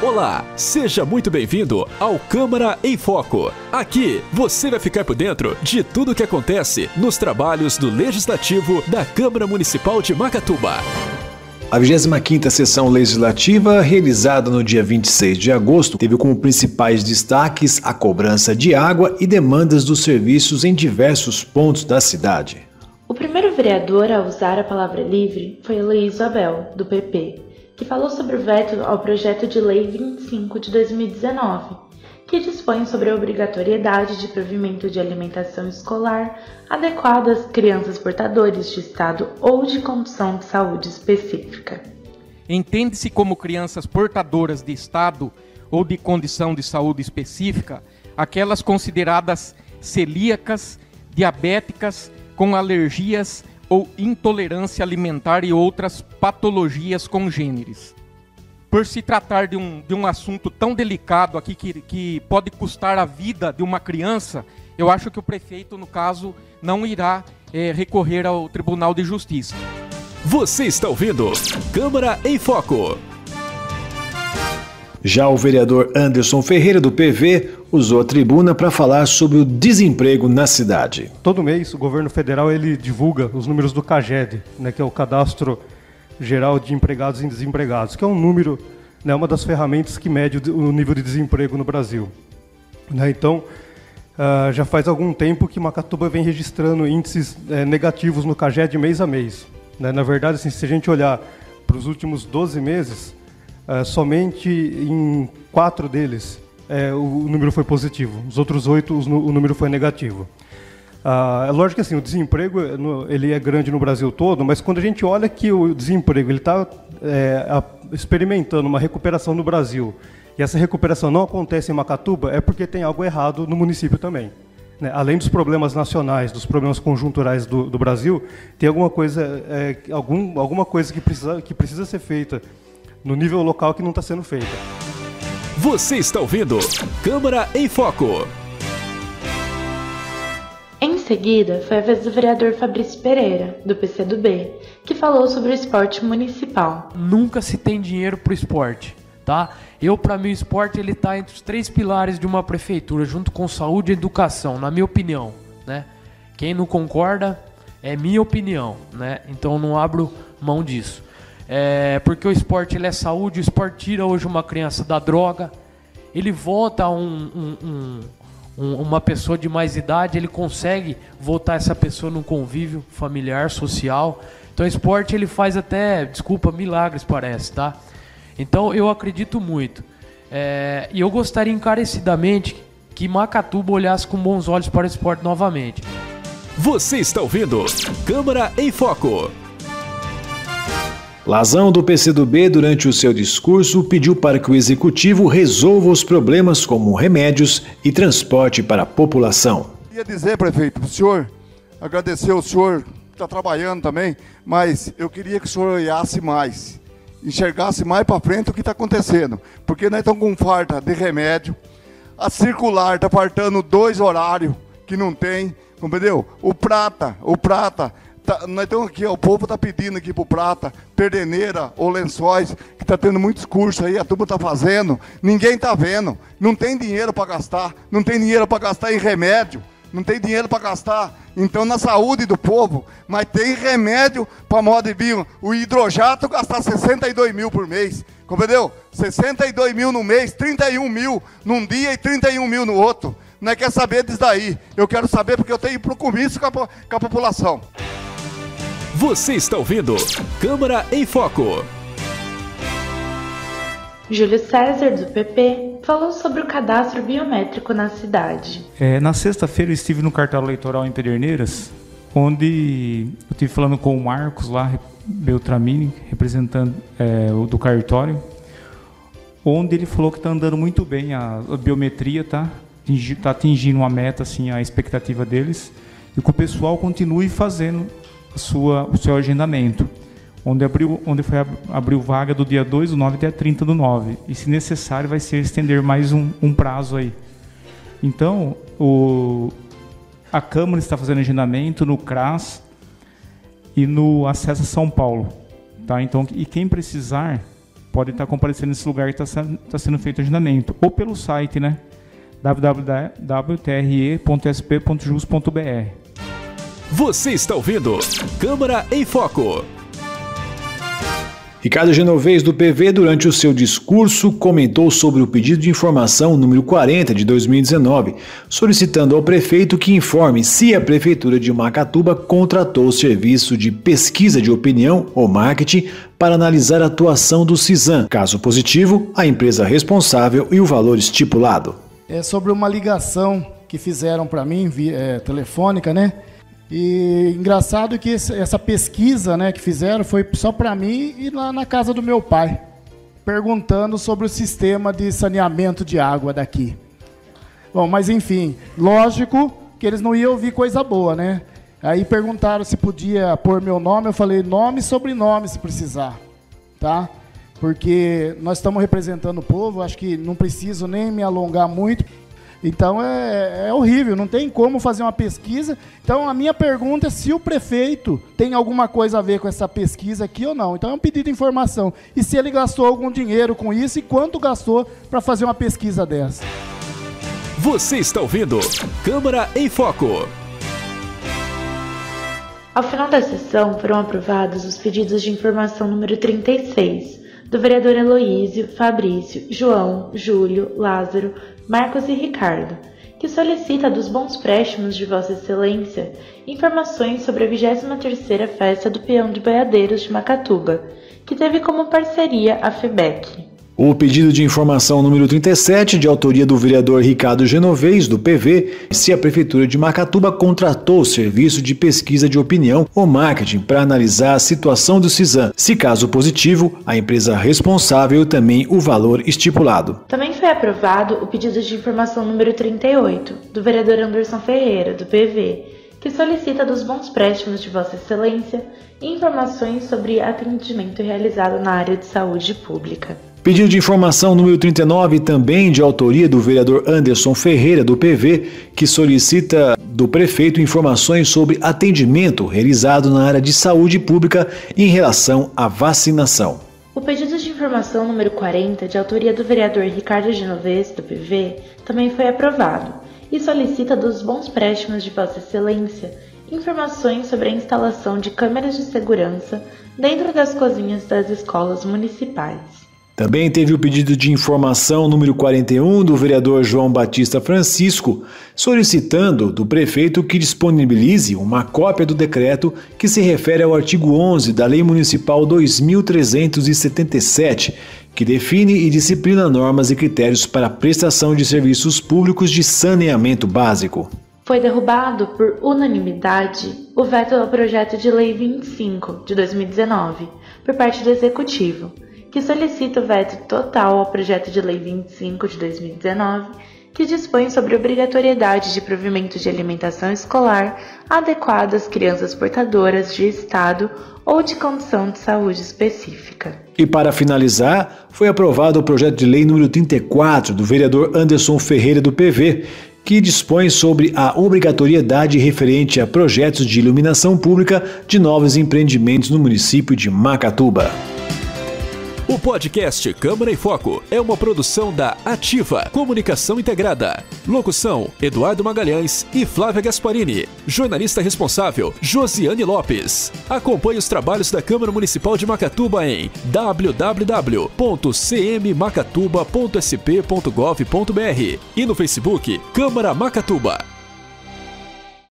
Olá, seja muito bem-vindo ao Câmara em Foco. Aqui você vai ficar por dentro de tudo o que acontece nos trabalhos do Legislativo da Câmara Municipal de Macatuba. A 25ª sessão legislativa, realizada no dia 26 de agosto, teve como principais destaques a cobrança de água e demandas dos serviços em diversos pontos da cidade. O primeiro vereador a usar a palavra livre foi Luiz Abel, do PP, que falou sobre o veto ao projeto de lei 25 de 2019, que dispõe sobre a obrigatoriedade de provimento de alimentação escolar adequada às crianças portadores de estado ou de condição de saúde específica. Entende-se como crianças portadoras de estado ou de condição de saúde específica aquelas consideradas celíacas, diabéticas, com alergias ou intolerância alimentar e outras patologias congêneres. Por se tratar de um, de um assunto tão delicado aqui que, que pode custar a vida de uma criança, eu acho que o prefeito, no caso, não irá é, recorrer ao Tribunal de Justiça. Você está ouvindo Câmara em Foco. Já o vereador Anderson Ferreira, do PV, usou a tribuna para falar sobre o desemprego na cidade. Todo mês, o governo federal ele divulga os números do CAGED, né, que é o Cadastro Geral de Empregados e Desempregados, que é um número, né, uma das ferramentas que mede o nível de desemprego no Brasil. Né, então, uh, já faz algum tempo que Macatuba vem registrando índices uh, negativos no CAGED mês a mês. Né? Na verdade, assim, se a gente olhar para os últimos 12 meses, Uh, somente em quatro deles é, o, o, número foi positivo. Os outros oito o, o número foi negativo. Uh, é lógico que assim, o desemprego ele é grande no Brasil todo, mas quando a gente olha que o desemprego está é, experimentando uma recuperação no Brasil e essa recuperação não acontece em Macatuba, é porque tem algo errado no município também. Né? Além dos problemas nacionais, dos problemas conjunturais do, do Brasil, tem alguma coisa, é, algum, alguma coisa que precisa, que precisa ser feita no nível local que não está sendo feita. Você está ouvindo Câmara em Foco. Em seguida, foi a vez do vereador Fabrício Pereira, do PCdoB, que falou sobre o esporte municipal. Nunca se tem dinheiro para o esporte, tá? Eu, para mim, o esporte ele está entre os três pilares de uma prefeitura, junto com saúde e educação, na minha opinião, né? Quem não concorda é minha opinião, né? Então não abro mão disso. É, porque o esporte ele é saúde, o esporte tira hoje uma criança da droga, ele volta a um, um, um, uma pessoa de mais idade, ele consegue voltar essa pessoa num convívio familiar, social. Então o esporte ele faz até, desculpa, milagres parece, tá? Então eu acredito muito. É, e eu gostaria encarecidamente que Macatuba olhasse com bons olhos para o esporte novamente. Você está ouvindo Câmara em Foco. Lazão do PCdoB, durante o seu discurso, pediu para que o executivo resolva os problemas como remédios e transporte para a população. Queria dizer, prefeito, o senhor, agradecer ao senhor que está trabalhando também, mas eu queria que o senhor olhasse mais, enxergasse mais para frente o que está acontecendo, porque nós estamos com farta de remédio, a circular está faltando dois horários que não tem, entendeu? O prata, o prata Tá, nós aqui, ó, o povo está pedindo aqui para Prata, perdeneira ou lençóis, que está tendo muitos cursos aí, a turma está fazendo, ninguém está vendo, não tem dinheiro para gastar, não tem dinheiro para gastar em remédio, não tem dinheiro para gastar, então na saúde do povo, mas tem remédio para modo de vinho, o hidrojato gastar 62 mil por mês, compreendeu? 62 mil no mês, 31 mil num dia e 31 mil no outro, não é quer saber disso daí, eu quero saber porque eu tenho compromisso com a, com a população. Você está ouvindo Câmara em Foco. Júlio César, do PP, falou sobre o cadastro biométrico na cidade. É, na sexta-feira eu estive no cartão eleitoral em Pederneiras, onde eu estive falando com o Marcos lá, Beltramini, representante é, do cartório, onde ele falou que está andando muito bem a, a biometria, tá? Está atingindo uma meta, assim, a expectativa deles, e que o pessoal continue fazendo sua, o seu agendamento, onde abriu, onde foi abriu vaga do dia 2 do 9 até 30 do 9. E se necessário vai ser estender mais um, um prazo aí. Então, o, a Câmara está fazendo agendamento no CRAS e no Acesso a São Paulo. Tá? Então, e quem precisar, pode estar comparecendo nesse lugar que está tá sendo feito o agendamento. Ou pelo site, né? www.tre.sp.jus.br. Você está ouvindo Câmara em Foco. Ricardo Genovez, do PV, durante o seu discurso, comentou sobre o pedido de informação número 40 de 2019, solicitando ao prefeito que informe se a Prefeitura de Macatuba contratou o serviço de pesquisa de opinião ou marketing para analisar a atuação do CISAM. Caso positivo, a empresa responsável e o valor estipulado. É sobre uma ligação que fizeram para mim, via, é, telefônica, né? E engraçado que essa pesquisa né, que fizeram foi só para mim e lá na casa do meu pai, perguntando sobre o sistema de saneamento de água daqui. Bom, mas enfim, lógico que eles não iam ouvir coisa boa, né? Aí perguntaram se podia pôr meu nome, eu falei nome e sobrenome se precisar, tá? Porque nós estamos representando o povo, acho que não preciso nem me alongar muito. Então é, é, horrível, não tem como fazer uma pesquisa. Então a minha pergunta é se o prefeito tem alguma coisa a ver com essa pesquisa aqui ou não. Então é um pedido de informação. E se ele gastou algum dinheiro com isso e quanto gastou para fazer uma pesquisa dessa. Você está ouvindo Câmara em Foco. Ao final da sessão foram aprovados os pedidos de informação número 36, do vereador Heloísio, Fabrício, João, Júlio, Lázaro, Marcos e Ricardo, que solicita dos bons préstimos de Vossa Excelência informações sobre a 23ª Festa do Peão de Boiadeiros de Macatuba, que teve como parceria a FEBEC. O pedido de informação número 37, de autoria do vereador Ricardo Genovez, do PV, se a Prefeitura de Macatuba contratou o serviço de pesquisa de opinião ou marketing para analisar a situação do CISAM. Se caso positivo, a empresa responsável também o valor estipulado. Também foi aprovado o pedido de informação número 38, do vereador Anderson Ferreira, do PV, que solicita dos bons préstimos de Vossa Excelência informações sobre atendimento realizado na área de saúde pública. Pedido de informação número 39, também de autoria do vereador Anderson Ferreira, do PV, que solicita do prefeito informações sobre atendimento realizado na área de saúde pública em relação à vacinação. O pedido de informação número 40, de autoria do vereador Ricardo Genovese, do PV, também foi aprovado e solicita dos bons préstimos de Vossa Excelência informações sobre a instalação de câmeras de segurança dentro das cozinhas das escolas municipais. Também teve o pedido de informação número 41 do vereador João Batista Francisco, solicitando do prefeito que disponibilize uma cópia do decreto que se refere ao artigo 11 da Lei Municipal 2377, que define e disciplina normas e critérios para a prestação de serviços públicos de saneamento básico. Foi derrubado por unanimidade o veto ao projeto de Lei 25 de 2019 por parte do Executivo que solicita o veto total ao projeto de lei 25 de 2019, que dispõe sobre obrigatoriedade de provimento de alimentação escolar adequada às crianças portadoras de estado ou de condição de saúde específica. E para finalizar, foi aprovado o projeto de lei número 34 do vereador Anderson Ferreira do PV, que dispõe sobre a obrigatoriedade referente a projetos de iluminação pública de novos empreendimentos no município de Macatuba. O podcast Câmara em Foco é uma produção da Ativa Comunicação Integrada. Locução: Eduardo Magalhães e Flávia Gasparini. Jornalista responsável: Josiane Lopes. Acompanhe os trabalhos da Câmara Municipal de Macatuba em www.cmmacatuba.sp.gov.br e no Facebook Câmara Macatuba.